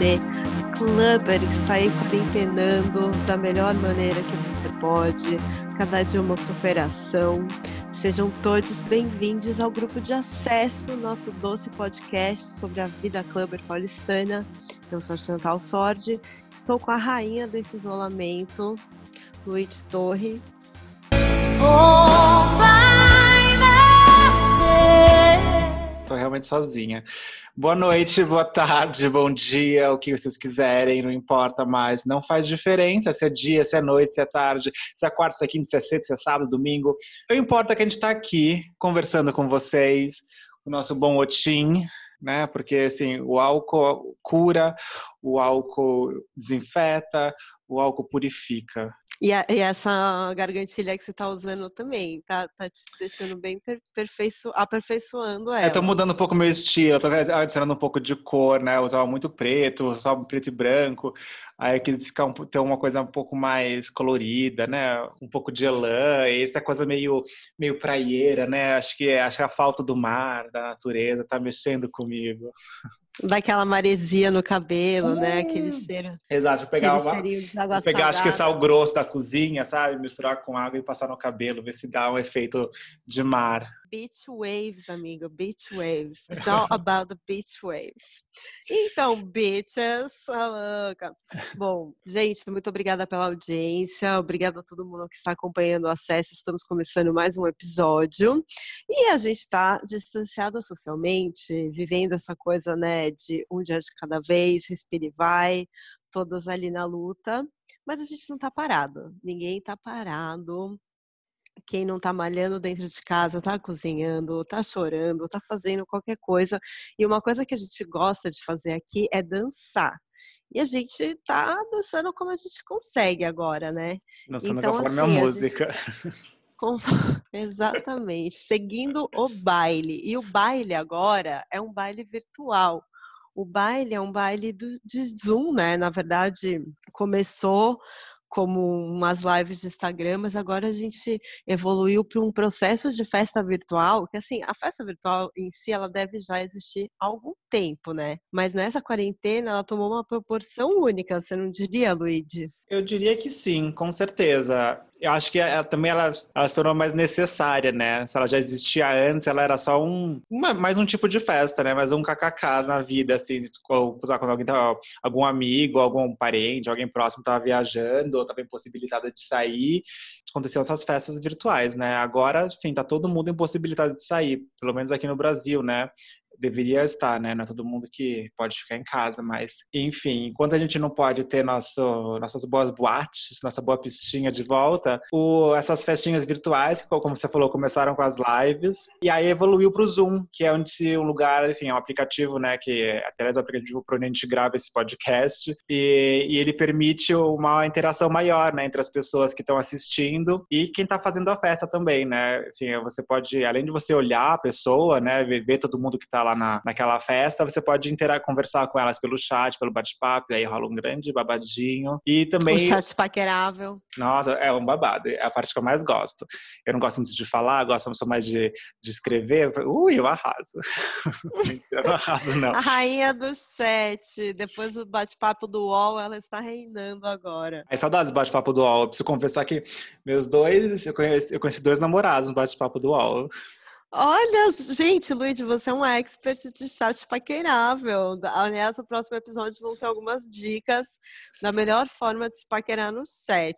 você, clubber que está aí quarentenando da melhor maneira que você pode. Cada dia uma superação. Sejam todos bem-vindos ao grupo de acesso, nosso doce podcast sobre a vida clubber paulistana. Eu sou Chantal Sordi, estou com a rainha desse isolamento, Luiz Torre. Estou realmente sozinha. Boa noite, boa tarde, bom dia, o que vocês quiserem, não importa mais. Não faz diferença se é dia, se é noite, se é tarde, se é quarta, se é quinta, se é sexta, se é sábado, domingo. Não importa que a gente está aqui conversando com vocês, o nosso bom otim, né? Porque assim, o álcool cura, o álcool desinfeta, o álcool purifica. E, a, e, essa gargantilha que você tá usando também, tá, tá te deixando bem per, perfeiço, aperfeiçoando ela. Eu tô mudando um pouco meu estilo, tô adicionando um pouco de cor, né? Eu usava muito preto, usava preto e branco. Aí eu quis ficar um, ter uma coisa um pouco mais colorida, né? Um pouco de elã, essa coisa meio, meio praieira, né? Acho que, acho que a falta do mar, da natureza, tá mexendo comigo. Daquela maresia no cabelo, né? Aquele hum. cheiro. Exato, pegar uma, vou pegar acho que sal grosso da cozinha, sabe? Misturar com água e passar no cabelo, ver se dá um efeito de mar. Beach waves, amigo, beach waves. It's all about the beach waves. Então, bitches, louca. Bom, gente, muito obrigada pela audiência, obrigada a todo mundo que está acompanhando o acesso. Estamos começando mais um episódio e a gente está distanciada socialmente, vivendo essa coisa, né, de um dia de cada vez, respira e vai, todas ali na luta, mas a gente não está parado. Ninguém está parado quem não está malhando dentro de casa, está cozinhando, está chorando, está fazendo qualquer coisa. E uma coisa que a gente gosta de fazer aqui é dançar. E a gente está dançando como a gente consegue agora, né? Dançando então, conforme assim, a música. Gente... Exatamente, seguindo o baile. E o baile agora é um baile virtual. O baile é um baile do, de Zoom, né? Na verdade, começou como umas lives de Instagram, mas agora a gente evoluiu para um processo de festa virtual, que assim, a festa virtual em si ela deve já existir há algum tempo, né? Mas nessa quarentena ela tomou uma proporção única, você não diria, Luigi? Eu diria que sim, com certeza. Eu acho que ela, também ela, ela se tornou mais necessária, né? Se ela já existia antes, ela era só um uma, mais um tipo de festa, né? Mais um kkk na vida, assim, quando alguém tava, algum amigo, algum parente, alguém próximo estava viajando ou estava impossibilitado de sair, aconteciam essas festas virtuais, né? Agora, enfim, tá todo mundo impossibilitado de sair, pelo menos aqui no Brasil, né? Deveria estar, né? Não é todo mundo que pode ficar em casa, mas enfim, enquanto a gente não pode ter nosso, nossas boas boates, nossa boa pistinha de volta, o, essas festinhas virtuais, como você falou, começaram com as lives e aí evoluiu para o Zoom, que é onde um lugar, enfim, é um aplicativo, né? Que até é o aplicativo para onde a gente grava esse podcast e, e ele permite uma interação maior, né? Entre as pessoas que estão assistindo e quem está fazendo a festa também, né? Enfim, você pode, além de você olhar a pessoa, né? Ver todo mundo que está lá lá na, naquela festa, você pode interagir, conversar com elas pelo chat, pelo bate-papo, aí rola um grande babadinho. E também. O chat paquerável. Nossa, é um babado. É a parte que eu mais gosto. Eu não gosto muito de falar, gosto só mais de, de escrever. Ui, eu arraso. eu não arraso, não. A rainha do chat, depois do bate-papo do UOL, ela está reinando agora. É saudades do bate-papo do UOL. Eu preciso confessar que meus dois, eu conheci, eu conheci dois namorados no bate-papo do UOL. Olha, gente, Luiz, você é um expert de chat paquerável. Aliás, no próximo episódio vão ter algumas dicas da melhor forma de se paquerar no chat.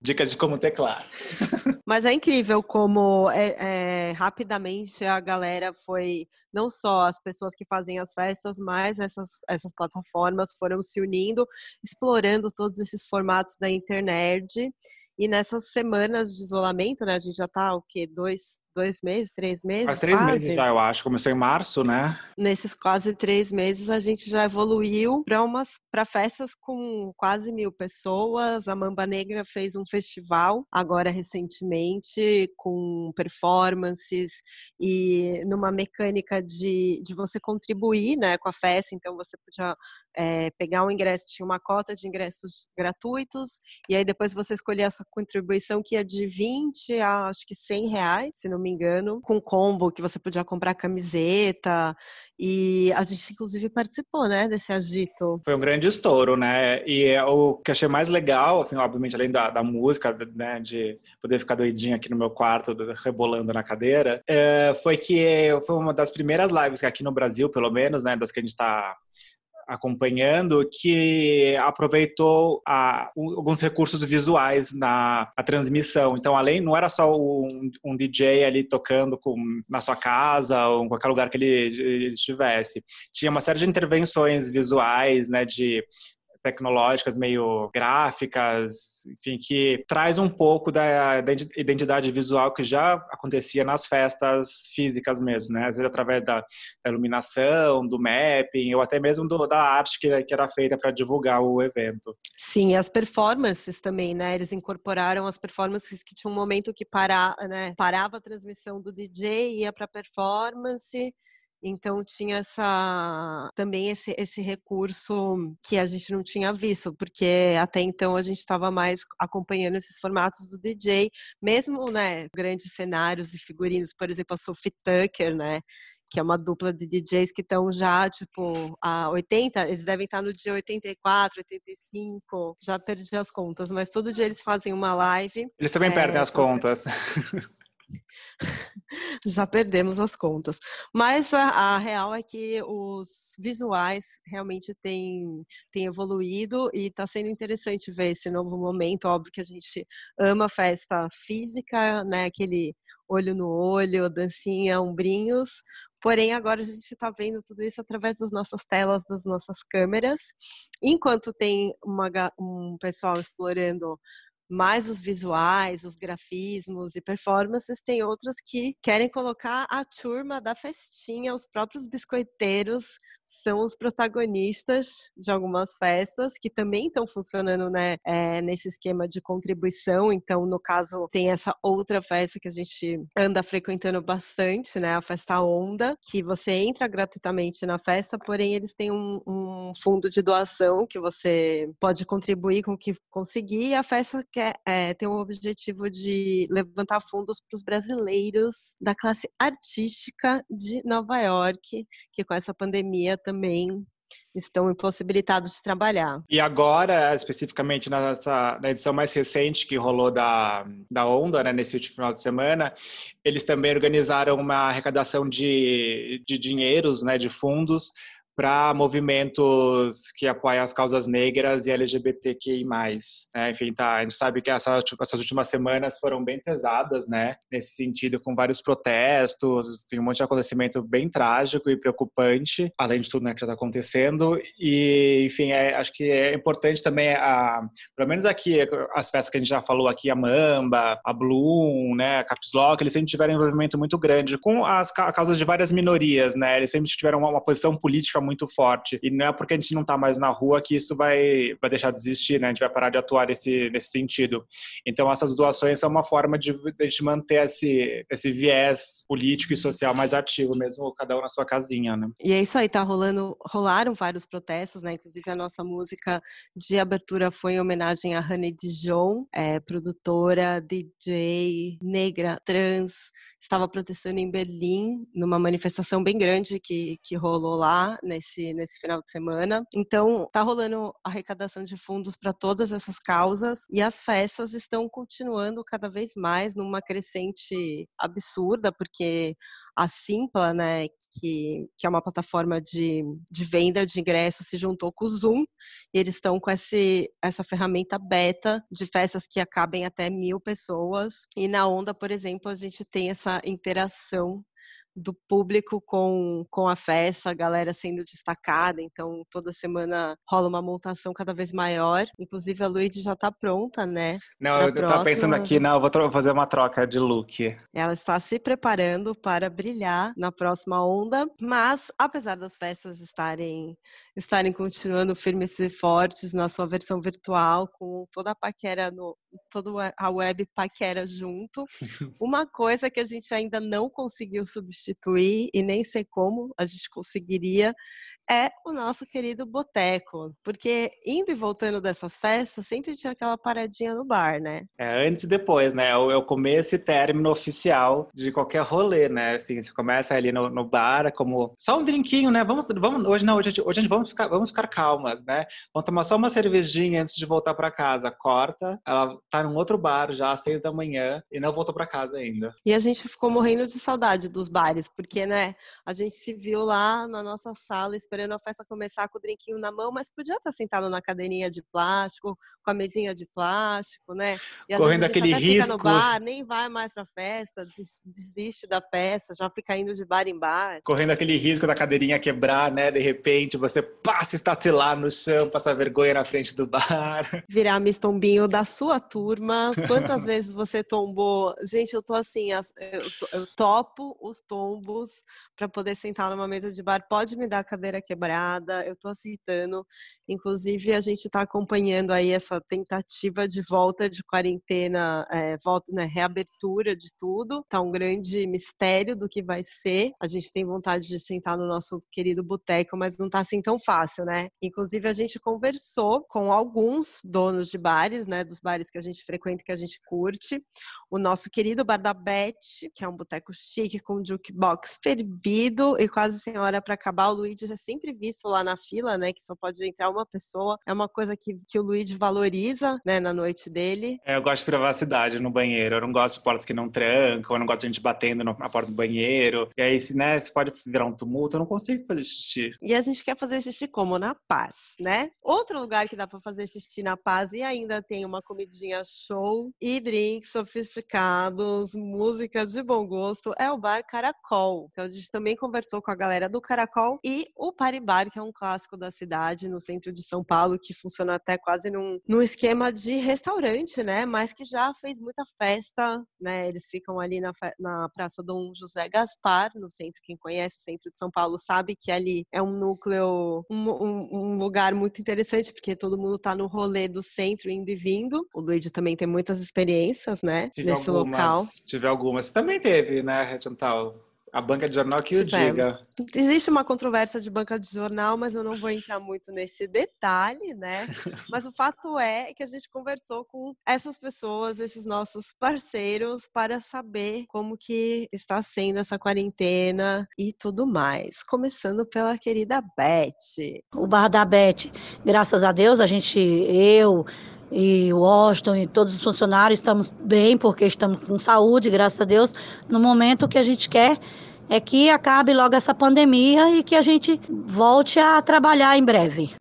Dicas de como teclar. Mas é incrível como é, é, rapidamente a galera foi, não só as pessoas que fazem as festas, mas essas, essas plataformas foram se unindo, explorando todos esses formatos da internet. E nessas semanas de isolamento, né? A gente já tá o quê? Dois, dois meses, três meses? Faz três quase. meses já, eu acho. Começou em março, né? Nesses quase três meses a gente já evoluiu para umas para festas com quase mil pessoas. A Mamba Negra fez um festival agora recentemente com performances e numa mecânica de, de você contribuir né, com a festa. Então você podia é, pegar um ingresso, tinha uma cota de ingressos gratuitos, e aí depois você escolhia essa contribuição que ia de 20 a acho que 100 reais, se não me me engano, com combo que você podia comprar camiseta. E a gente, inclusive, participou, né, desse agito. Foi um grande estouro, né? E o que achei mais legal, assim, obviamente, além da, da música, né, de poder ficar doidinho aqui no meu quarto, rebolando na cadeira, é, foi que foi uma das primeiras lives que aqui no Brasil, pelo menos, né, das que a gente está acompanhando que aproveitou a, alguns recursos visuais na transmissão. Então, além, não era só um, um, DJ ali tocando com, na sua casa ou em qualquer lugar que ele, ele estivesse. Tinha uma série de intervenções visuais, né, de tecnológicas, meio gráficas, enfim, que traz um pouco da, da, identidade visual que já acontecia nas festas físicas mesmo, né? Às vezes através da, da iluminação, do mapping, ou até mesmo do, da arte que, que era feita para divulgar o evento. Sim, as performances também, né? Eles incorporaram as performances que tinha um momento que para, né? parava a transmissão do DJ, ia para performance então tinha essa também esse, esse recurso que a gente não tinha visto, porque até então a gente estava mais acompanhando esses formatos do DJ, mesmo né, grandes cenários e figurinos, por exemplo, a Sophie Tucker, né? Que é uma dupla de DJs que estão já, tipo, a 80, eles devem estar no dia 84, 85, já perdi as contas, mas todo dia eles fazem uma live. Eles também é, perdem as contas. Já perdemos as contas. Mas a, a, real é que os visuais realmente têm, têm evoluído e está sendo interessante ver esse novo momento. Óbvio que a gente ama festa física, né? Aquele olho no olho, dancinha, ombrinhos. Porém, agora a gente está vendo tudo isso através das nossas telas, das nossas câmeras. Enquanto tem uma, um pessoal explorando mais os visuais, os grafismos e performances, tem outros que querem colocar a turma da festinha, os próprios biscoiteiros são os protagonistas de algumas festas que também estão funcionando né, é, nesse esquema de contribuição. Então, no caso, tem essa outra festa que a gente anda frequentando bastante, né? A festa Onda, que você entra gratuitamente na festa, porém eles têm um, um fundo de doação que você pode contribuir com o que conseguir. E a festa quer, é, tem o objetivo de levantar fundos para os brasileiros da classe artística de Nova York, que com essa pandemia também estão impossibilitados de trabalhar. E agora, especificamente nessa, na edição mais recente que rolou da, da Onda, né, nesse último final de semana, eles também organizaram uma arrecadação de, de dinheiros, né, de fundos, para movimentos que apoiam as causas negras e LGBTQI+. Né? Enfim, tá, a gente sabe que essa, essas últimas semanas foram bem pesadas, né? Nesse sentido, com vários protestos, enfim, um monte de acontecimento bem trágico e preocupante, além de tudo né, que já está acontecendo. E, enfim, é, acho que é importante também, a, pelo menos aqui, as festas que a gente já falou aqui, a Mamba, a Bloom, né, a Caps Lock, eles sempre tiveram um envolvimento muito grande com as causas de várias minorias, né? Eles sempre tiveram uma, uma posição política muito forte. E não é porque a gente não está mais na rua que isso vai, vai deixar de existir, né? A gente vai parar de atuar nesse, nesse sentido. Então, essas doações são uma forma de, a gente manter esse, esse viés político e social mais ativo, mesmo cada um na sua casinha, né? E é isso aí, tá rolando, rolaram vários protestos, né? Inclusive, a nossa música de abertura foi em homenagem a Honey Dijon, é, produtora, DJ, negra, trans, estava protestando em Berlim, numa manifestação bem grande que, que rolou lá, né? Nesse, nesse final de semana. Então, tá rolando arrecadação de fundos para todas essas causas e as festas estão continuando cada vez mais numa crescente absurda, porque a Simpla, né, que, que é uma plataforma de, de venda de ingressos, se juntou com o Zoom e eles estão com esse, essa ferramenta beta de festas que acabem até mil pessoas. E na Onda, por exemplo, a gente tem essa interação do público com, com a festa, a galera sendo destacada, então toda semana rola uma montação cada vez maior. Inclusive a Luíde já está pronta, né? Não, eu próxima. tava pensando aqui, não, eu vou fazer uma troca de look. Ela está se preparando para brilhar na próxima onda, mas apesar das festas estarem estarem continuando firmes e fortes na sua versão virtual, com toda a paquera no, toda a web paquera junto. Uma coisa que a gente ainda não conseguiu substituir e nem sei como a gente conseguiria é o nosso querido boteco, porque indo e voltando dessas festas, sempre tinha aquela paradinha no bar, né? É, antes e depois, né? É o é começo e término oficial de qualquer rolê, né? Assim, você começa ali no, no bar, como só um drinquinho, né? Vamos, vamos hoje não, hoje, hoje a gente vamos ficar, vamos ficar calmas, né? Vamos tomar só uma cervejinha antes de voltar para casa. Corta, ela tá num outro bar já às seis da manhã e não voltou para casa ainda. E a gente ficou morrendo de saudade dos bares, porque, né? A gente se viu lá na nossa sala esperando a festa começar com o drinquinho na mão, mas podia estar sentado na cadeirinha de plástico, com a mesinha de plástico, né? E Correndo aquele risco. no bar, nem vai mais pra festa, desiste da festa, já fica indo de bar em bar. Correndo aquele risco da cadeirinha quebrar, né? De repente você passa estatelar no chão, passa vergonha na frente do bar. Virar mistombinho da sua turma. Quantas vezes você tombou? Gente, eu tô assim, eu topo os tombos para poder sentar numa mesa de bar. Pode me dar a cadeira quebrada, eu estou aceitando. Inclusive, a gente está acompanhando aí essa tentativa de volta de quarentena, é, volta, né, reabertura de tudo. Tá um grande mistério do que vai ser. A gente tem vontade de sentar no nosso querido boteco, mas não tá assim tão fácil, né? Inclusive, a gente conversou com alguns donos de bares, né, dos bares que a gente frequenta, que a gente curte. O nosso querido Bar da Beth, que é um boteco chique com jukebox fervido e quase sem hora para acabar. O Luigi é sempre visto lá na fila, né? Que só pode entrar uma pessoa. É uma coisa que, que o Luigi valoriza, né? Na noite dele. É, eu gosto de privacidade no banheiro. Eu não gosto de portas que não trancam. Eu não gosto de gente batendo na porta do banheiro. E aí, se, né? Se pode virar um tumulto, eu não consigo fazer xixi. E a gente quer fazer xixi como? Na paz, né? Outro lugar que dá para fazer xixi na paz e ainda tem uma comidinha show e drinks sofisticados, músicas de bom gosto é o Bar Caracol. Então a gente também conversou com a galera do Caracol e o Paribar, que é um clássico da cidade, no centro de São Paulo, que funciona até quase num, num esquema de restaurante, né? Mas que já fez muita festa, né? Eles ficam ali na, na Praça Dom José Gaspar, no centro. Quem conhece o centro de São Paulo sabe que ali é um núcleo, um, um, um lugar muito interessante, porque todo mundo tá no rolê do centro, indo e vindo. O Luigi também tem muitas experiências, né? Tive nesse algumas, local. Tive algumas. Também teve, né, Regental? A banca de jornal que Tivemos. o diga. Existe uma controvérsia de banca de jornal, mas eu não vou entrar muito nesse detalhe, né? Mas o fato é que a gente conversou com essas pessoas, esses nossos parceiros, para saber como que está sendo essa quarentena e tudo mais. Começando pela querida Beth. O Bar da Beth, graças a Deus, a gente, eu, e o Washington e todos os funcionários estamos bem porque estamos com saúde, graças a Deus, no momento que a gente quer é que acabe logo essa pandemia e que a gente volte a trabalhar em breve.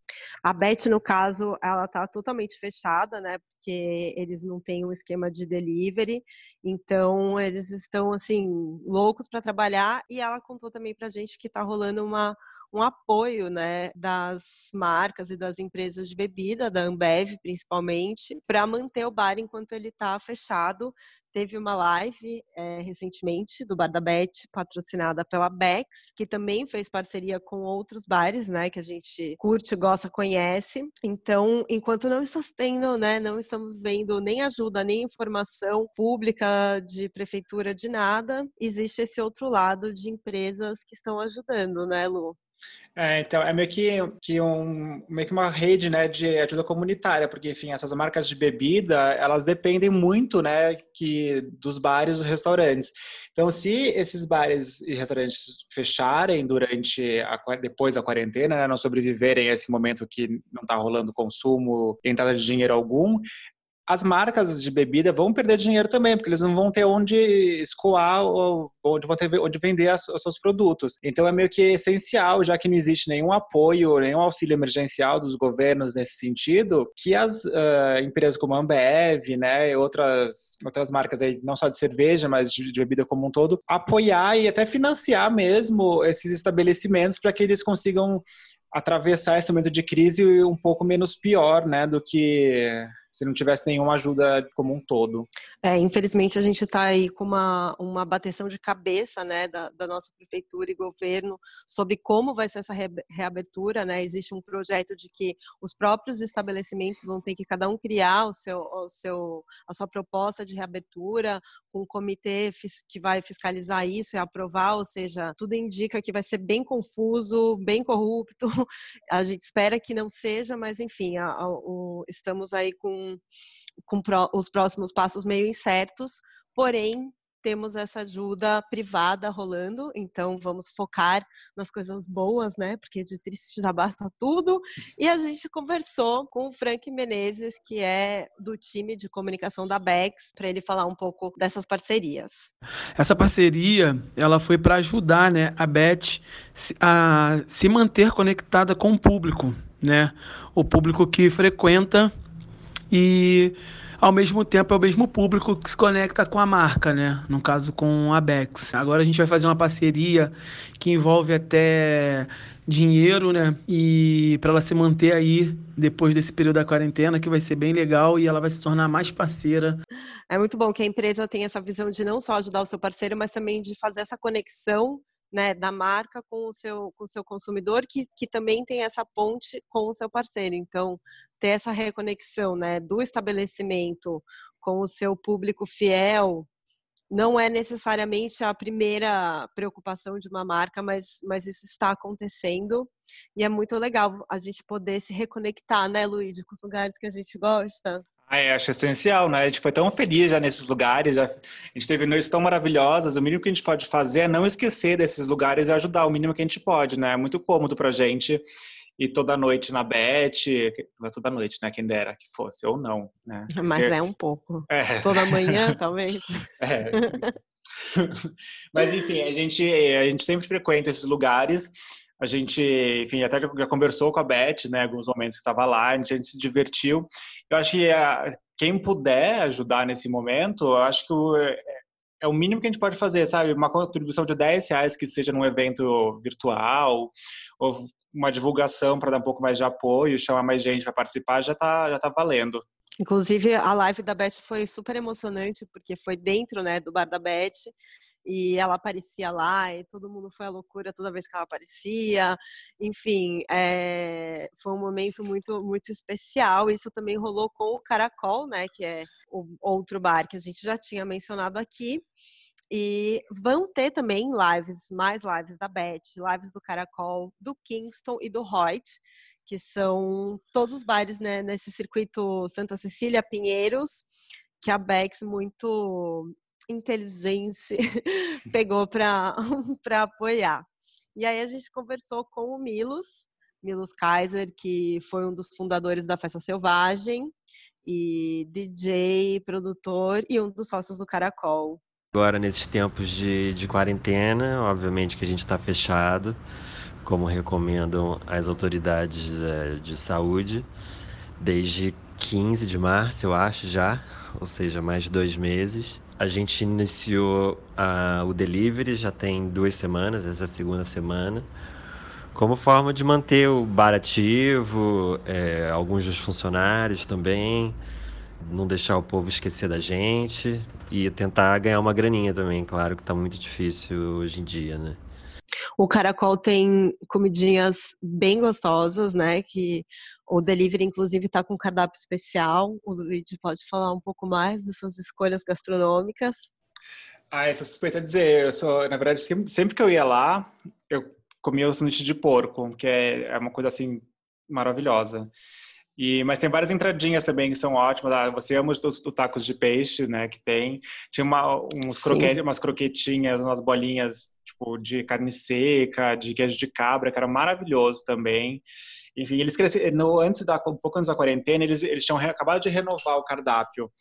A Beth, no caso, ela está totalmente fechada, né? Porque eles não têm um esquema de delivery, então eles estão assim loucos para trabalhar. E ela contou também para a gente que está rolando uma um apoio né, das marcas e das empresas de bebida, da Ambev principalmente, para manter o bar enquanto ele está fechado. Teve uma live é, recentemente do Bar da Bet, patrocinada pela Bex, que também fez parceria com outros bares, né, que a gente curte, gosta, conhece. Então, enquanto não está tendo, né, não estamos vendo nem ajuda, nem informação pública de prefeitura de nada, existe esse outro lado de empresas que estão ajudando, né, Lu? É, então, é meio que, que, um, meio que uma rede né, de ajuda comunitária, porque, enfim, essas marcas de bebida, elas dependem muito né, que, dos bares e dos restaurantes. Então, se esses bares e restaurantes fecharem durante a, depois da quarentena, né, não sobreviverem a esse momento que não está rolando consumo, entrada de dinheiro algum, as marcas de bebida vão perder dinheiro também, porque eles não vão ter onde escoar ou onde vão ter onde vender as, os seus produtos. Então é meio que essencial, já que não existe nenhum apoio, nenhum auxílio emergencial dos governos nesse sentido, que as uh, empresas como a Ambev, né, outras outras marcas aí, não só de cerveja, mas de, de bebida como um todo, apoiar e até financiar mesmo esses estabelecimentos para que eles consigam atravessar esse momento de crise um pouco menos pior, né, do que se não tivesse nenhuma ajuda como um todo. É, infelizmente a gente está aí com uma, uma bateção de cabeça, né, da, da, nossa prefeitura e governo sobre como vai ser essa reabertura, né? Existe um projeto de que os próprios estabelecimentos vão ter que cada um criar o seu, o seu, a sua proposta de reabertura, com um comitê que vai fiscalizar isso e aprovar, ou seja, tudo indica que vai ser bem confuso, bem corrupto. A gente espera que não seja, mas enfim, a, a, o, estamos aí com, com pro, os próximos passos meio incertos, porém temos essa ajuda privada rolando, então vamos focar nas coisas boas, né? Porque de triste já basta tudo. E a gente conversou com o Frank Menezes, que é do time de comunicação da Bex, para ele falar um pouco dessas parcerias. Essa parceria, ela foi para ajudar, né, a Bet a se manter conectada com o público, né? O público que frequenta e ao mesmo tempo é o mesmo público que se conecta com a marca, né? No caso com a Bex. Agora a gente vai fazer uma parceria que envolve até dinheiro, né? E para ela se manter aí depois desse período da quarentena, que vai ser bem legal e ela vai se tornar mais parceira. É muito bom que a empresa tenha essa visão de não só ajudar o seu parceiro, mas também de fazer essa conexão né, da marca com o seu, com o seu consumidor, que, que também tem essa ponte com o seu parceiro. Então, ter essa reconexão né, do estabelecimento com o seu público fiel não é necessariamente a primeira preocupação de uma marca, mas, mas isso está acontecendo e é muito legal a gente poder se reconectar, né, Luíde, com os lugares que a gente gosta. Ah, é, acho essencial, né? A gente foi tão feliz já nesses lugares, já, a gente teve noites tão maravilhosas. O mínimo que a gente pode fazer é não esquecer desses lugares e ajudar o mínimo que a gente pode, né? É muito cômodo pra gente ir toda noite na Bet, não é toda noite, né? Quem dera que fosse, ou não, né? Mas é um pouco. É. Toda manhã, talvez. É. Mas enfim, a gente, a gente sempre frequenta esses lugares. A gente, enfim, até já conversou com a Beth, né, alguns momentos que estava lá, a gente, a gente, se divertiu. Eu acho que a, quem puder ajudar nesse momento, eu acho que o, é, é o mínimo que a gente pode fazer, sabe? Uma contribuição de 10 reais que seja num evento virtual, ou uma divulgação para dar um pouco mais de apoio, chamar mais gente para participar, já está já tá valendo. Inclusive, a live da Beth foi super emocionante, porque foi dentro né, do bar da Beth, e ela aparecia lá, e todo mundo foi à loucura toda vez que ela aparecia. Enfim, é, foi um momento muito, muito especial. Isso também rolou com o Caracol, né, que é o outro bar que a gente já tinha mencionado aqui. E vão ter também lives, mais lives da Beth, lives do Caracol, do Kingston e do Hoyt, que são todos os bares né, nesse circuito Santa Cecília, Pinheiros, que a Bex muito inteligente pegou para apoiar. E aí a gente conversou com o Milos, Milos Kaiser, que foi um dos fundadores da Festa Selvagem, e DJ, produtor e um dos sócios do Caracol. Agora, nesses tempos de, de quarentena, obviamente que a gente está fechado, como recomendam as autoridades é, de saúde, desde 15 de março, eu acho já, ou seja, mais de dois meses. A gente iniciou a, o delivery já tem duas semanas, essa é a segunda semana, como forma de manter o bar ativo, é, alguns dos funcionários também, não deixar o povo esquecer da gente e tentar ganhar uma graninha também, claro que está muito difícil hoje em dia, né? O Caracol tem comidinhas bem gostosas, né? Que o delivery, inclusive, está com um cardápio especial. O Luigi pode falar um pouco mais das suas escolhas gastronômicas. Ah, essa suspeita a dizer. Eu sou, na verdade, sempre que eu ia lá, eu comia o sanduíche de porco, que é, é uma coisa assim maravilhosa. E, mas tem várias entradinhas também que são ótimas. Ah, você ama os, os, os, tacos de peixe, né? Que tem. Tinha uma, uns croquete, umas croquetinhas, umas bolinhas tipo de carne seca, de queijo de cabra, que era maravilhoso também. Enfim, eles cresceram, antes da, um pouco antes da quarentena, eles, eles tinham acabado de renovar o cardápio.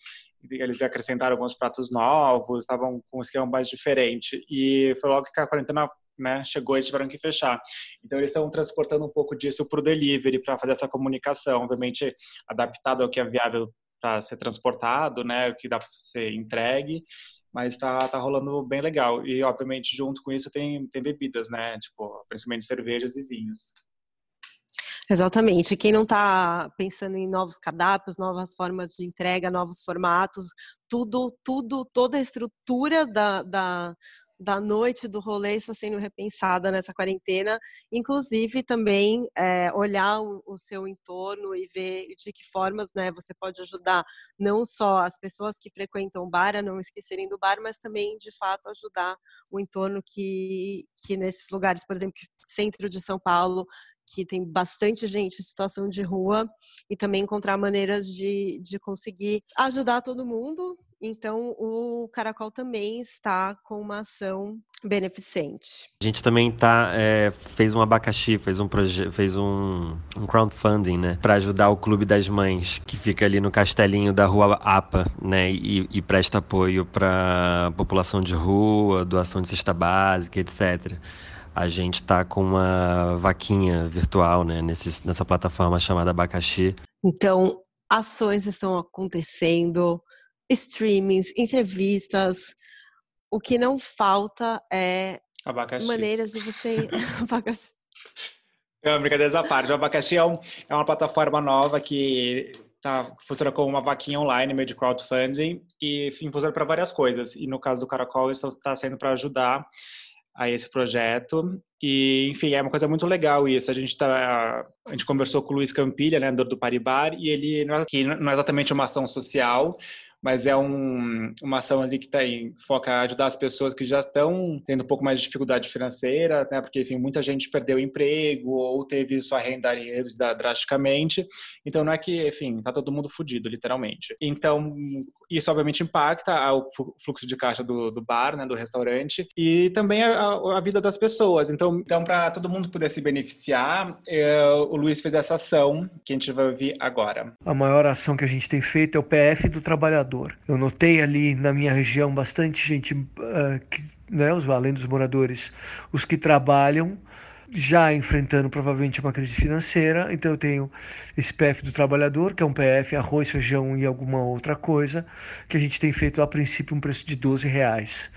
Eles acrescentaram alguns pratos novos, estavam com um esquema mais diferente. E foi logo que a quarentena né, chegou e tiveram que fechar. Então eles estão transportando um pouco disso para o delivery para fazer essa comunicação, obviamente adaptado ao que é viável para ser transportado, né, o que dá para ser entregue, mas está tá rolando bem legal. E obviamente junto com isso tem tem bebidas, né, tipo principalmente cervejas e vinhos. Exatamente. Quem não está pensando em novos cardápios, novas formas de entrega, novos formatos, tudo, tudo, toda a estrutura da, da, da noite, do rolê está sendo repensada nessa quarentena, inclusive também é, olhar o, o, seu entorno e ver de que formas né, você pode ajudar não só as pessoas que frequentam o bar a não esquecerem do bar, mas também, de fato, ajudar o entorno que, que nesses lugares, por exemplo, centro de São Paulo, que tem bastante gente em situação de rua e também encontrar maneiras de, de conseguir ajudar todo mundo. Então, o Caracol também está com uma ação beneficente. A gente também tá, é, fez um abacaxi, fez um fez um, um, crowdfunding, né, para ajudar o Clube das Mães, que fica ali no castelinho da Rua APA, né, e, e presta apoio para população de rua, doação de cesta básica, etc a gente está com uma vaquinha virtual né, nesse, nessa plataforma chamada Abacaxi. Então, ações estão acontecendo, streamings, entrevistas. O que não falta é abacaxi. maneiras de você. abacaxi. Não, brincadeira à parte. O abacaxi é, um, é uma plataforma nova que tá, funciona como uma vaquinha online, meio de crowdfunding, e enfim, funciona para várias coisas. E no caso do Caracol, isso está sendo para ajudar a esse projeto. E, enfim, é uma coisa muito legal isso. A gente tá, a gente conversou com o Luiz Campilha, né, do, Paribar, e ele é, que não é exatamente uma ação social, mas é um, uma ação ali que tá em, foca ajudar as pessoas que já estão tendo um pouco mais de dificuldade financeira, né? Porque, enfim, muita gente perdeu emprego ou teve sua renda reduzida drasticamente. Então, não é que, enfim, tá todo mundo fudido, literalmente. Então, isso obviamente impacta o fluxo de caixa do, do bar, né, do restaurante, e também a, a vida das pessoas. Então, então para todo mundo poder se beneficiar, é, o Luiz fez essa ação que a gente vai ouvir agora. A maior ação que a gente tem feito é o PF do trabalhador eu notei ali na minha região bastante gente, uh, que, né, os, além dos moradores, os que trabalham, já enfrentando provavelmente uma crise financeira. Então eu tenho esse PF do trabalhador, que é um PF arroz, feijão e alguma outra coisa, que a gente tem feito a princípio um preço de 12 reais.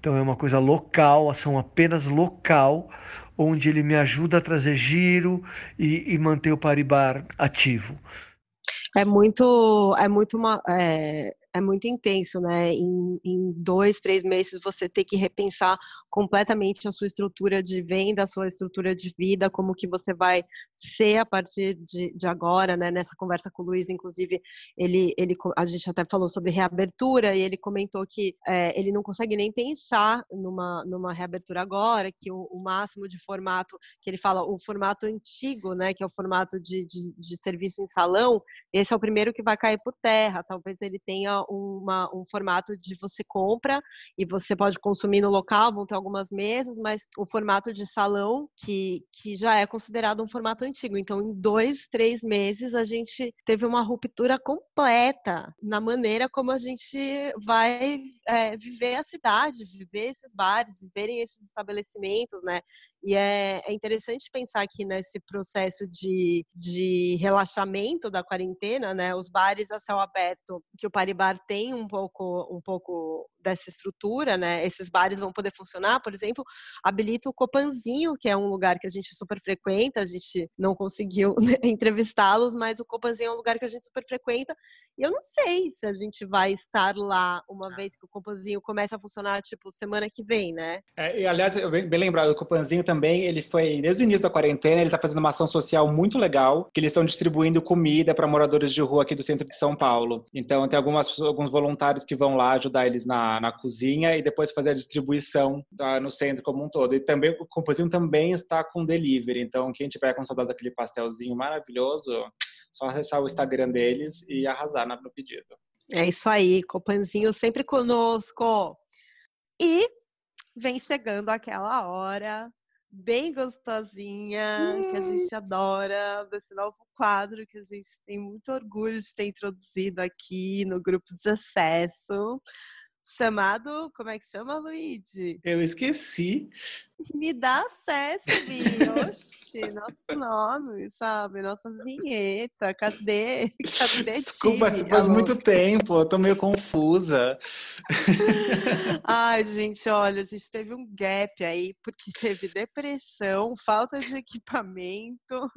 Então é uma coisa local, ação apenas local, onde ele me ajuda a trazer giro e, e manter o Paribar ativo. É muito, é muito uma, é, é muito intenso, né? Em, em, dois, três meses você ter que repensar completamente a sua estrutura de venda, a sua estrutura de vida, como que você vai ser a partir de, de agora, né? Nessa conversa com o Luiz, inclusive, ele, ele, a gente até falou sobre reabertura e ele comentou que é, ele não consegue nem pensar numa, numa reabertura agora, que o, o, máximo de formato, que ele fala, o formato antigo, né? Que é o formato de, de, de serviço em salão, esse é o primeiro que vai cair por terra. Talvez ele tenha uma, um formato de você compra e você pode consumir no local, vão ter algumas mesas, mas o formato de salão, que, que já é considerado um formato antigo. Então, em dois, três meses, a gente teve uma ruptura completa na maneira como a gente vai é, viver a cidade, viver esses bares, viverem esses estabelecimentos, né? E é, é interessante pensar que nesse processo de, de relaxamento da quarentena, né, os bares a céu aberto, que o Paribar tem um pouco, um pouco dessa estrutura, né, esses bares vão poder funcionar, por exemplo, habilita o Copanzinho, que é um lugar que a gente super frequenta, a gente não conseguiu né, entrevistá-los, mas o Copanzinho é um lugar que a gente super frequenta, e eu não sei se a gente vai estar lá uma vez que o Copanzinho começa a funcionar, tipo, semana que vem, né? É, e, aliás, bem, bem lembrado, o Copanzinho também também, ele foi, desde o início da quarentena, ele está fazendo uma ação social muito legal, que eles estão distribuindo comida para moradores de rua aqui do centro de São Paulo. Então, tem algumas, alguns voluntários que vão lá ajudar eles na, na cozinha e depois fazer a distribuição tá, no centro como um todo. E também, o Composinho também está com delivery, então quem tiver com saudades daquele pastelzinho maravilhoso, só acessar o Instagram deles e arrasar no pedido. É isso aí, Copanzinho sempre conosco. E vem chegando aquela hora bem gostosinha, hum. que a gente adora, desse novo quadro que a gente tem muito orgulho de ter introduzido aqui no grupo de acesso. Chamado, como é que chama, Luigi? Eu esqueci. Me dá acesso. Oxi, nosso nome, sabe? Nossa vinheta. Cadê? Cadê Desculpa, time? faz Alô? muito tempo, eu tô meio confusa. Ai, gente, olha, a gente teve um gap aí, porque teve depressão, falta de equipamento,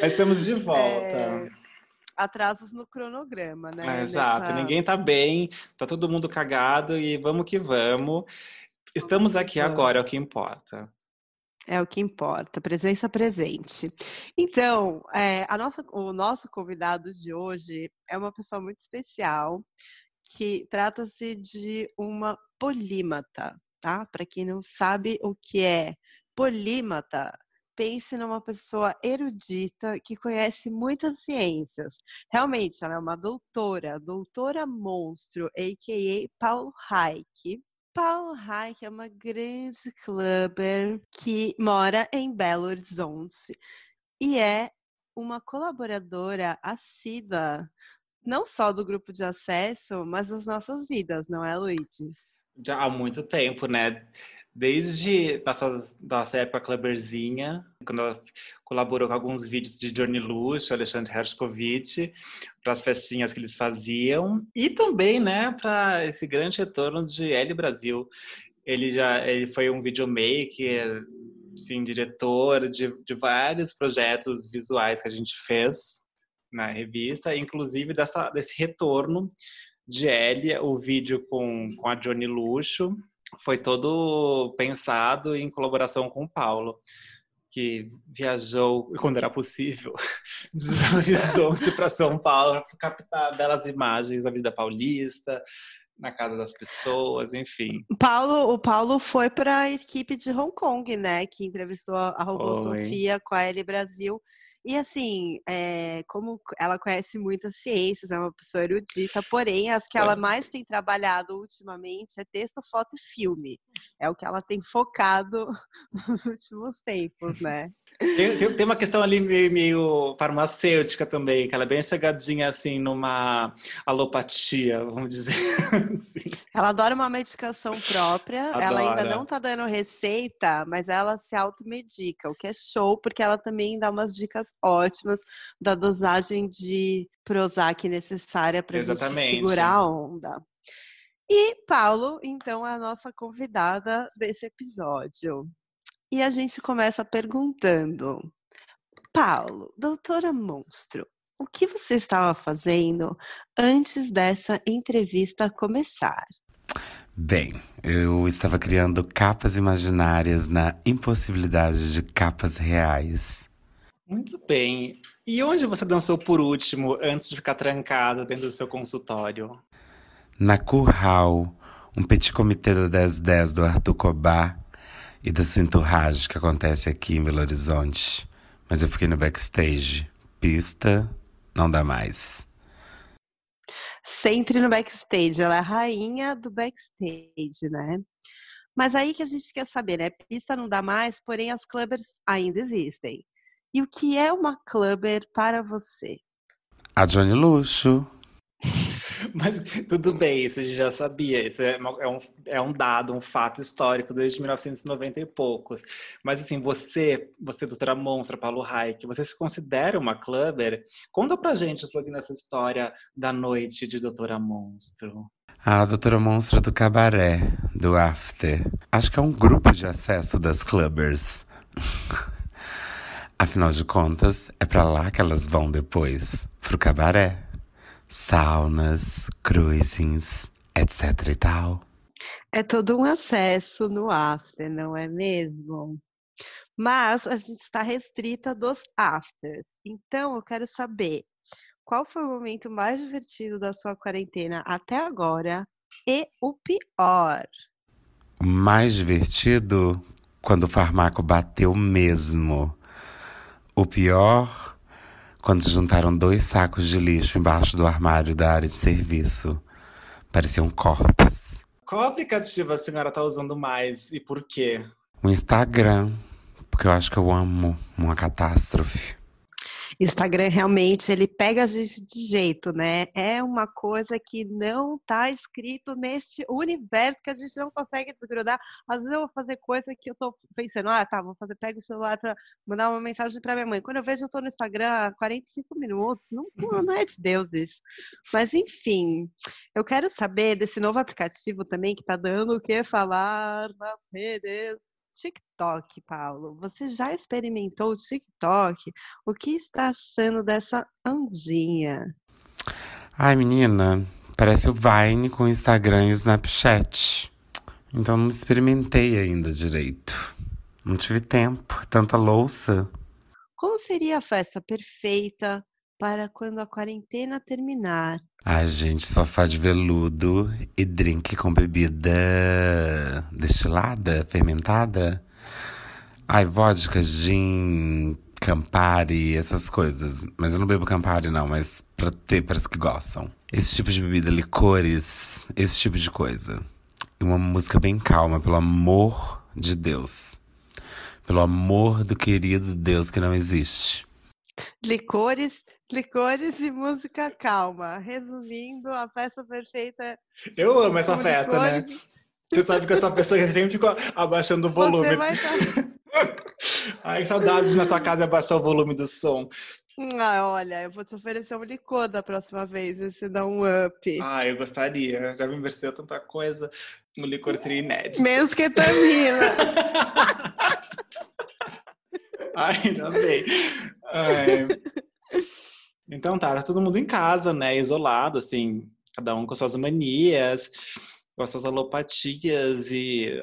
Mas estamos de volta. É, atrasos no cronograma, né? É, exato, nessa- ninguém tá bem, tá todo mundo cagado e vamos que vamos. Estamos aqui agora, é o que importa. É o que importa, presença presente. Então, é, a nossa, o nosso convidado de hoje é uma pessoa muito especial, que trata-se de uma polímata, tá? Para quem não sabe o que é polímata, pense numa pessoa erudita que conhece muitas ciências. Realmente, ela é uma doutora, doutora monstro, a.k.a. Paulo Reich. Paulo Reich é uma grande clubber que mora em Belo Horizonte e é uma colaboradora assídua, não só do grupo de acesso, mas das nossas vidas, não é, Luigi? Já há muito tempo, né? Desde nossa, nossa época clubberzinha, quando ela colaborou com alguns vídeos de Johnny Luxo, Alexandre Hershkovich, para as festinhas que eles faziam, e também, né, para esse grande retorno de L Brasil. Ele já ele foi um videomaker, enfim, diretor de, de vários projetos visuais que a gente fez na revista, inclusive dessa, desse retorno de L, o vídeo com, com a Johnny Luxo, foi todo pensado em colaboração com o Paulo, que viajou, quando era possível, de Belo Horizonte para São Paulo para captar belas imagens da vida paulista, na casa das pessoas, enfim. O Paulo, o Paulo foi para a equipe de Hong Kong, né? Que entrevistou a Robô. Sofia com a L Brasil. E assim, é, como ela conhece muitas ciências, é uma pessoa erudita, porém, as que ela mais tem trabalhado ultimamente é texto, foto e filme. É o que ela tem focado nos últimos tempos, né? Tem, tem- tem uma questão ali meio, meio farmacêutica também, que ela é bem chegadinha assim numa alopatia, vamos dizer assim. Ela adora uma medicação própria, ela ainda Adora. não tá dando receita, mas ela se automedica, o que é show, porque ela também dá umas dicas ótimas da dosagem de Prozac necessária pra gente segurar a onda. E Paulo, então, é a nossa convidada desse episódio. E a gente começa perguntando: Paulo, doutora Monstro, o que você estava fazendo antes dessa entrevista começar? Bem, eu estava criando capas imaginárias na impossibilidade de capas reais. Muito bem. E onde você dançou por último, antes de ficar trancada dentro do seu consultório? Na Curral, um petit comitê da 1010 do Arthur Cobá e da sua entourage que acontece aqui em Belo Horizonte. Mas eu fiquei no backstage. Pista, não dá mais. sempre no backstage. Ela é a rainha do backstage, né? Mas aí que a gente quer saber, né? Pista não dá mais, porém as clubbers ainda existem. E o que é uma clubber para você? A Johnny Luxo. Mas tudo bem, isso a gente já sabia. Isso é, é um, é um dado, um fato histórico desde 1990 e poucos. Mas assim, você, você, doutora Monstra, Paulo Reich, você se considera uma clubber? Conta pra gente um pouquinho dessa história da noite de doutora Monstro. A doutora Monstra do Cabaré, do After. Acho que é um grupo de acesso das clubbers. Afinal de contas, é pra lá que elas vão depois pro cabaré. Saunas, cruisings, etc e tal. É todo um acesso no after, não é mesmo? Mas a gente está restrita dos afters. Então eu quero saber qual foi o momento mais divertido da sua quarentena até agora e o pior. O mais divertido quando o farmaco bateu mesmo. O pior, quando juntaram dois sacos de lixo embaixo do armário da área de serviço. Pareciam corpos. Qual aplicativo a senhora tá usando mais e por quê? O Instagram, porque eu acho que eu amo uma catástrofe. Instagram realmente ele pega a gente de jeito, né? É uma coisa que não tá escrito neste universo que a gente não consegue desgrudar. Às vezes eu vou fazer coisa que eu tô pensando, ah, tá, vou fazer, pego o celular para mandar uma mensagem para minha mãe. Quando eu vejo, eu tô no Instagram há 45 minutos. Não, não é de Deus isso. Mas enfim, eu quero saber desse novo aplicativo também que tá dando o que falar nas redes TikTok, Paulo. Você já experimentou o TikTok? O que está achando dessa ondinha? Ai, menina, parece o Vine com Instagram e Snapchat. Então não experimentei ainda direito. Não tive tempo, tanta louça. Como seria a festa perfeita para quando a quarentena terminar? Ai, gente, sofá de veludo e drink com bebida destilada, fermentada. Ai, vodka, gin, Campari, essas coisas. Mas eu não bebo Campari, não, mas pra ter, para os que gostam. Esse tipo de bebida, licores, esse tipo de coisa. E uma música bem calma, pelo amor de Deus. Pelo amor do querido Deus que não existe. Licores, licores e música calma. Resumindo, a festa perfeita. Eu amo essa festa, né? Você sabe que essa pessoa sempre fica abaixando o volume. Você vai estar... Ai, saudades na sua casa abaixar o volume do som. Ah, olha, eu vou te oferecer um licor da próxima vez, esse dá um up. Ah, eu gostaria. Já me ofereceu tanta coisa. O licor seria inédito. Menos ketamina. Ai, ainda bem. Ai. Então tá, tá todo mundo em casa, né? Isolado, assim, cada um com suas manias, com suas alopatias e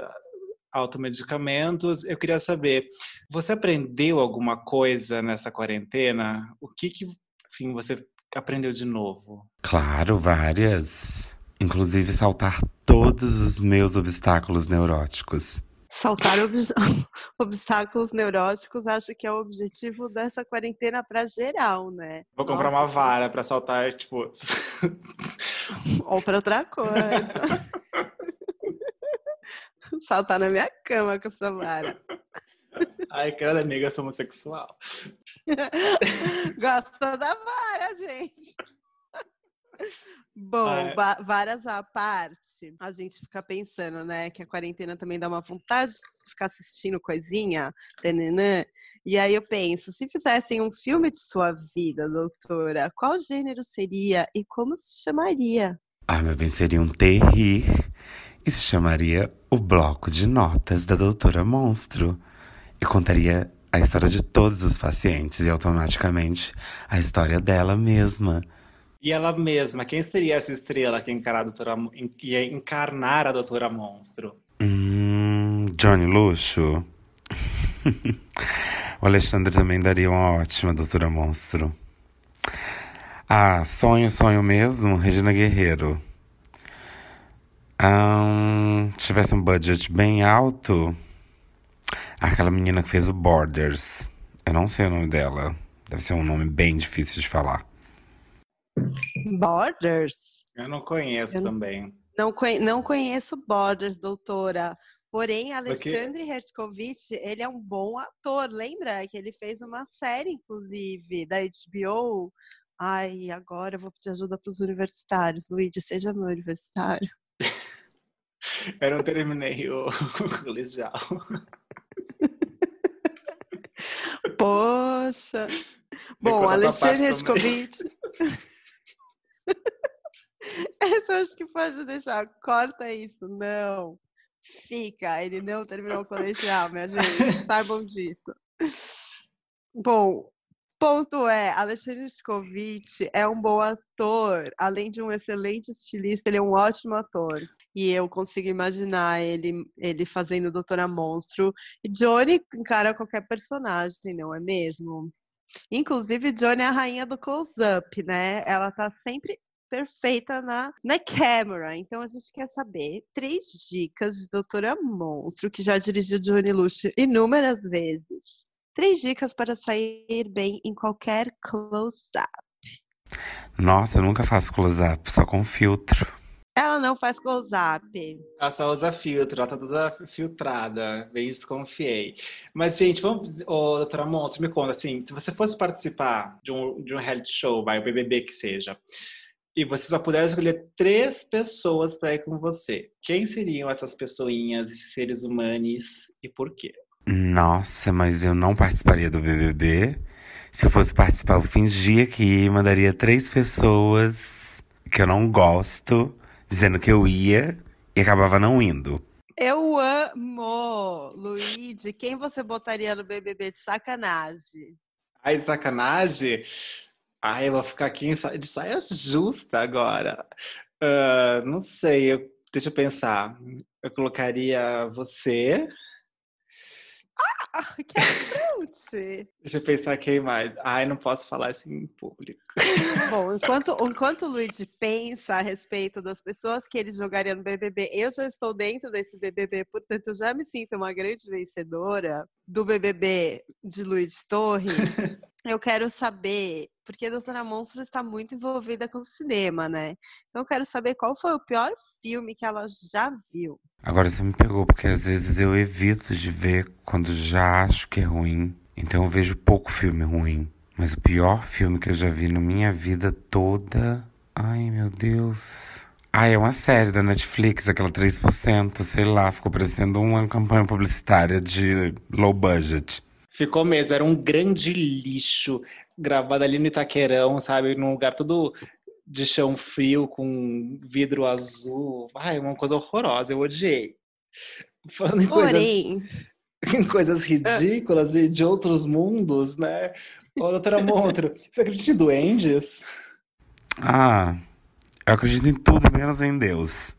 automedicamentos. Eu queria saber, você aprendeu alguma coisa nessa quarentena? O que que, enfim, você aprendeu de novo? Claro, várias. Inclusive saltar todos os meus obstáculos neuróticos. Saltar ob obstáculos neuróticos, acho que é o objetivo dessa quarentena para geral, né? Vou comprar Nossa, uma vara para saltar, tipo. Ou para outra coisa. saltar na minha cama com essa vara. Ai, cara amiga, sou homossexual. Gosta da vara, gente. Bom, é. várias à parte, a gente fica pensando, né, que a quarentena também dá uma vontade de ficar assistindo coisinha, tenenã. E aí eu penso, se fizessem um filme de sua vida, doutora, qual gênero seria e como se chamaria? Ah, meu bem, seria um terrir e se chamaria O Bloco de Notas da Doutora Monstro. E contaria a história de todos os pacientes e automaticamente a história dela mesma. E ela mesma, quem seria essa estrela que encarar a doutora, ia encarnar a Doutora Monstro? Hum, Johnny Luxo. o Alexandre também daria uma ótima Doutora Monstro. Ah, sonho, sonho mesmo, Regina Guerreiro. Um, se tivesse um budget bem alto, aquela menina que fez o Borders. Eu não sei o nome dela. Deve ser um nome bem difícil de falar. Borders? Eu não conheço Eu também. Não, não conheço Borders, doutora. Porém, Alexandre Porque... Hertzkovich, ele é um bom ator. Lembra que ele fez uma série, inclusive, da HBO? Ai, agora eu vou pedir ajuda para os universitários. Luigi, seja meu universitário. eu não terminei o colegial. Poxa. Bom, Alexandre Hertzkovich. Essa acho que pode deixar. Corta isso. Não. Fica. Ele não terminou o colegial, minha gente. Saibam disso. Bom, ponto é, Alexandre Skovich é um bom ator. Além de um excelente estilista, ele é um ótimo ator. E eu consigo imaginar ele, ele fazendo Doutora Monstro. E Johnny encara qualquer personagem, não é mesmo? Inclusive, Johnny é a rainha do close-up, né? Ela tá sempre perfeita na, na câmera. Então a gente quer saber três dicas de Doutora Monstro, que já dirigiu Johnny Luxo inúmeras vezes. Três dicas para sair bem em qualquer close-up. Nossa, eu nunca faço close-up, só com filtro. Ela não faz close-up. Ela só usa filtro, ela tá toda filtrada, bem desconfiei. Mas, gente, vamos. Ô, doutora Montes, me conta, assim, se você fosse participar de um, de um reality show, vai, o BBB que seja, e você só pudesse escolher três pessoas para ir com você, quem seriam essas pessoinhas, esses seres humanos e por quê? Nossa, mas eu não participaria do BBB. Se eu fosse participar, eu fingia que ia mandaria três pessoas que eu não gosto, dizendo que eu ia e acabava não indo. Eu amo! Luigi, quem você botaria no BBB de sacanagem? Ai, de sacanagem? Ai, eu vou ficar aqui de saia justa agora. Uh, não sei, eu, deixa eu pensar. Eu colocaria você. Ah, que frente! Deixa eu pensar quem mais. Ai, não posso falar assim em público. Bom, enquanto, enquanto o Luigi pensa a respeito das pessoas que ele jogaria no BBB, eu já estou dentro desse BBB, portanto, eu já me sinto uma grande vencedora do BBB de Luiz Torre. Eu quero saber, porque a Doutora Monstro está muito envolvida com o cinema, né? Então eu quero saber qual foi o pior filme que ela já viu. Agora você me pegou, porque às vezes eu evito de ver quando já acho que é ruim. Então eu vejo pouco filme ruim. Mas o pior filme que eu já vi na minha vida toda. Ai, meu Deus. Ah, é uma série da Netflix, aquela 3%, sei lá, ficou parecendo uma campanha publicitária de low budget. Ficou mesmo, era um grande lixo, gravado ali no Itaquerão, sabe? Num lugar todo de chão frio, com vidro azul. Ai, uma coisa horrorosa, eu odiei. Falando em Porém... coisas, em coisas ridículas e de outros mundos, né? Ô, doutora Montro, você acredita em duendes? Ah, eu acredito em tudo menos em Deus.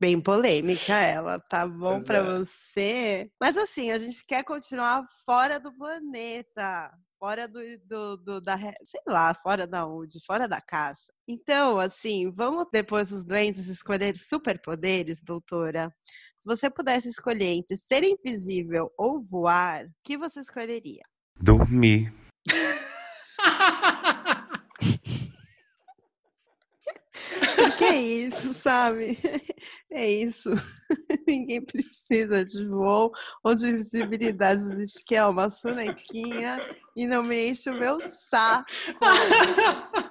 Bem polêmica ela, tá bom para você? Mas assim, a gente quer continuar fora do planeta, fora do, do, do, da, sei lá, fora da onde, fora da caixa. Então, assim, vamos depois dos doentes escolher superpoderes, doutora? Se você pudesse escolher entre ser invisível ou voar, o que você escolheria? Dormir. Porque é isso, sabe? É isso. Ninguém precisa de voo ou de visibilidade. Existe que é uma sonequinha e não me enche o meu saco.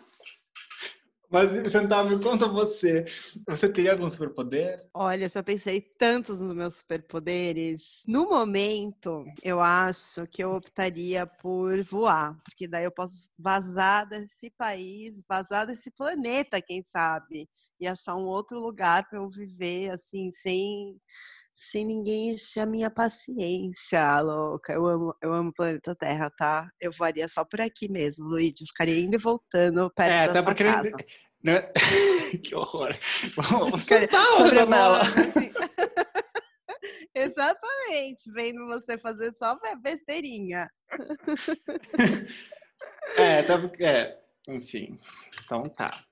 Mas, Chantal, me conta você. Você teria algum superpoder? Olha, eu já pensei tantos nos meus superpoderes. No momento, eu acho que eu optaria por voar, porque daí eu posso vazar desse país, vazar desse planeta, quem sabe, e achar um outro lugar para eu viver assim, sem sem ninguém encher a minha paciência, louca. Eu amo, eu amo o planeta Terra, tá? Eu voaria só por aqui mesmo, Luigi. ficaria indo e voltando perto é, da sua casa. Né? que horror. Sentar uma janela. Assim. Exatamente, vendo você fazer só besteirinha. é, tá, é, enfim, então tá.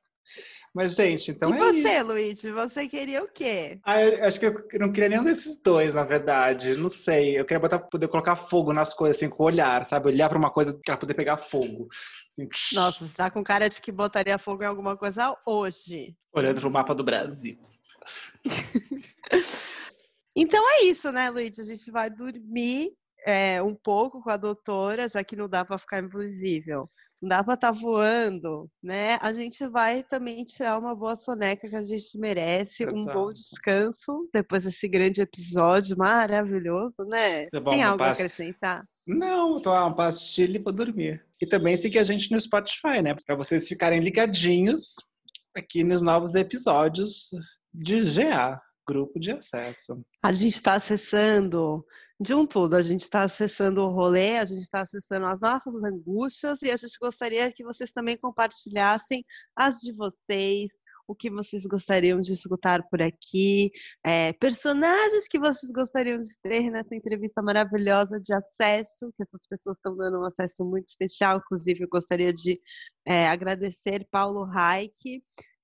Mas, gente, então e é você, isso. Luiz? Você queria o quê? Ah, eu acho que eu não queria nenhum desses dois, na verdade. Não sei. Eu queria botar, poder colocar fogo nas coisas, assim, com o olhar, sabe? Olhar para uma coisa que ela poder pegar fogo. Assim. Nossa, você tá com cara de que botaria fogo em alguma coisa hoje. Olhando pro mapa do Brasil. então é isso, né, Luiz? A gente vai dormir é, um pouco com a doutora, já que não dá para ficar invisível não dá para estar tá voando, né? A gente vai também tirar uma boa soneca que a gente merece, Exato. um bom descanso depois desse grande episódio maravilhoso, né? Tem algo a acrescentar? Não, tomar uma pastilha para dormir. E também seguir a gente no Spotify, né? Para vocês ficarem ligadinhos aqui nos novos episódios de GA, Grupo de Acesso. A gente está acessando de um tudo. A gente está acessando o rolê, a gente está acessando as nossas angústias e a gente gostaria que vocês também compartilhassem as de vocês, o que vocês gostariam de escutar por aqui, é, personagens que vocês gostariam de ter nessa entrevista maravilhosa de acesso, que essas pessoas estão dando um acesso muito especial. Inclusive, eu gostaria de é, agradecer Paulo Reich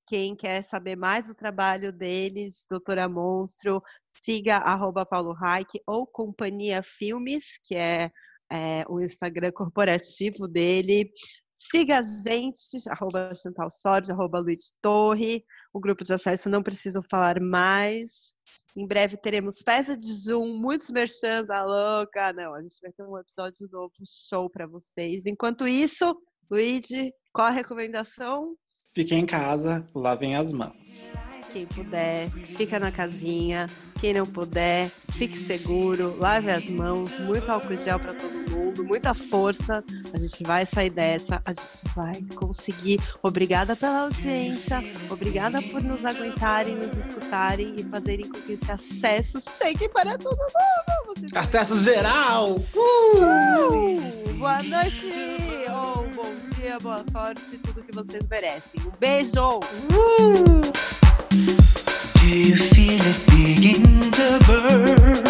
quem quer saber mais do trabalho dele, de Doutora Monstro, siga arroba Paulo Reich ou Companhia Filmes, que é, é, o Instagram corporativo dele. Siga a gente, arroba Chantal Sorge, arroba Luiz Torre. o grupo de acesso, não preciso falar mais. Em breve teremos festa de Zoom, muitos merchans, a louca. Não, a gente vai ter um episódio novo, show para vocês. Enquanto isso, Luigi, qual a recomendação? Fiquem em casa, lavem as mãos. Quem puder, fica na casinha. Quem não puder, fique seguro, lave as mãos, muito álcool gel para todo mundo, muita força. A gente vai sair dessa, a gente vai conseguir. Obrigada pela audiência, obrigada por nos aguentarem, nos escutarem e fazerem com que esse acesso chegue para todo mundo. Acesso geral! Uh! Boa noite, bom dia, boa sorte, tudo que vocês merecem. Um beijo! Do you feel it begin to burn?